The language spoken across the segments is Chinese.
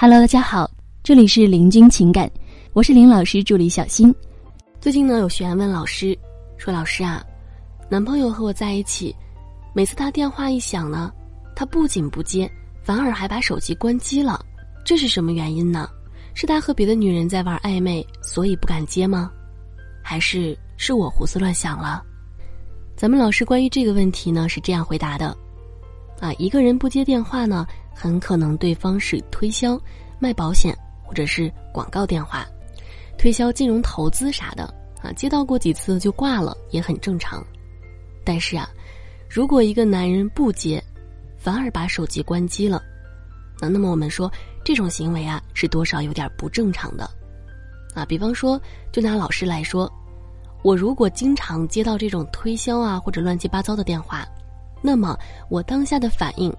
Hello，大家好，这里是林君情感，我是林老师助理小新。最近呢，有学员问老师说：“老师啊，男朋友和我在一起，每次他电话一响呢，他不仅不接，反而还把手机关机了，这是什么原因呢？是他和别的女人在玩暧昧，所以不敢接吗？还是是我胡思乱想了？”咱们老师关于这个问题呢是这样回答的：啊，一个人不接电话呢，很可能对方是推销、卖保险或者是广告电话，推销金融投资啥的啊，接到过几次就挂了也很正常。但是啊，如果一个男人不接，反而把手机关机了，那那么我们说这种行为啊是多少有点不正常的啊。比方说，就拿老师来说。我如果经常接到这种推销啊或者乱七八糟的电话，那么我当下的反应，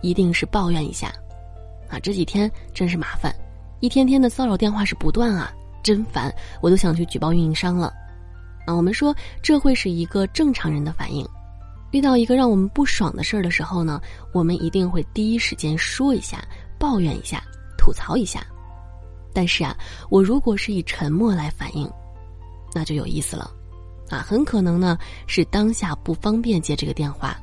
一定是抱怨一下，啊这几天真是麻烦，一天天的骚扰电话是不断啊，真烦，我都想去举报运营商了，啊我们说这会是一个正常人的反应，遇到一个让我们不爽的事儿的时候呢，我们一定会第一时间说一下，抱怨一下，吐槽一下，但是啊，我如果是以沉默来反应。那就有意思了，啊，很可能呢是当下不方便接这个电话，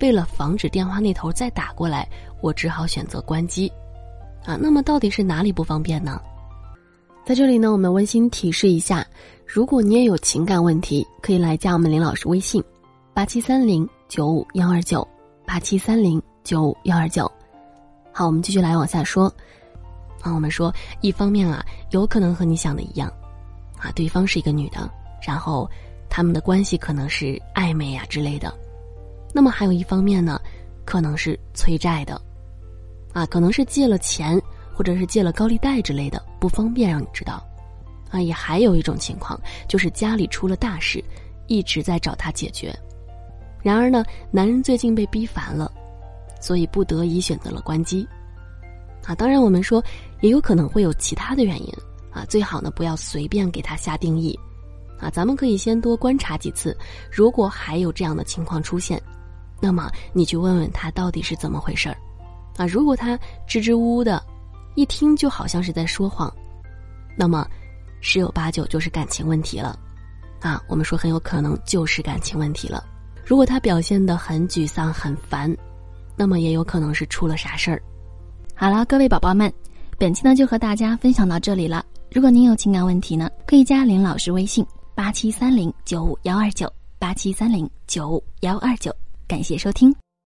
为了防止电话那头再打过来，我只好选择关机，啊，那么到底是哪里不方便呢？在这里呢，我们温馨提示一下，如果你也有情感问题，可以来加我们林老师微信，八七三零九五幺二九八七三零九五幺二九。好，我们继续来往下说，啊，我们说一方面啊，有可能和你想的一样。啊，对方是一个女的，然后他们的关系可能是暧昧呀之类的。那么还有一方面呢，可能是催债的，啊，可能是借了钱或者是借了高利贷之类的，不方便让你知道。啊，也还有一种情况，就是家里出了大事，一直在找他解决。然而呢，男人最近被逼烦了，所以不得已选择了关机。啊，当然我们说也有可能会有其他的原因。啊，最好呢不要随便给他下定义，啊，咱们可以先多观察几次，如果还有这样的情况出现，那么你去问问他到底是怎么回事儿，啊，如果他支支吾吾的，一听就好像是在说谎，那么十有八九就是感情问题了，啊，我们说很有可能就是感情问题了。如果他表现的很沮丧很烦，那么也有可能是出了啥事儿。好了，各位宝宝们，本期呢就和大家分享到这里了。如果您有情感问题呢，可以加林老师微信八七三零九五幺二九八七三零九五幺二九，感谢收听。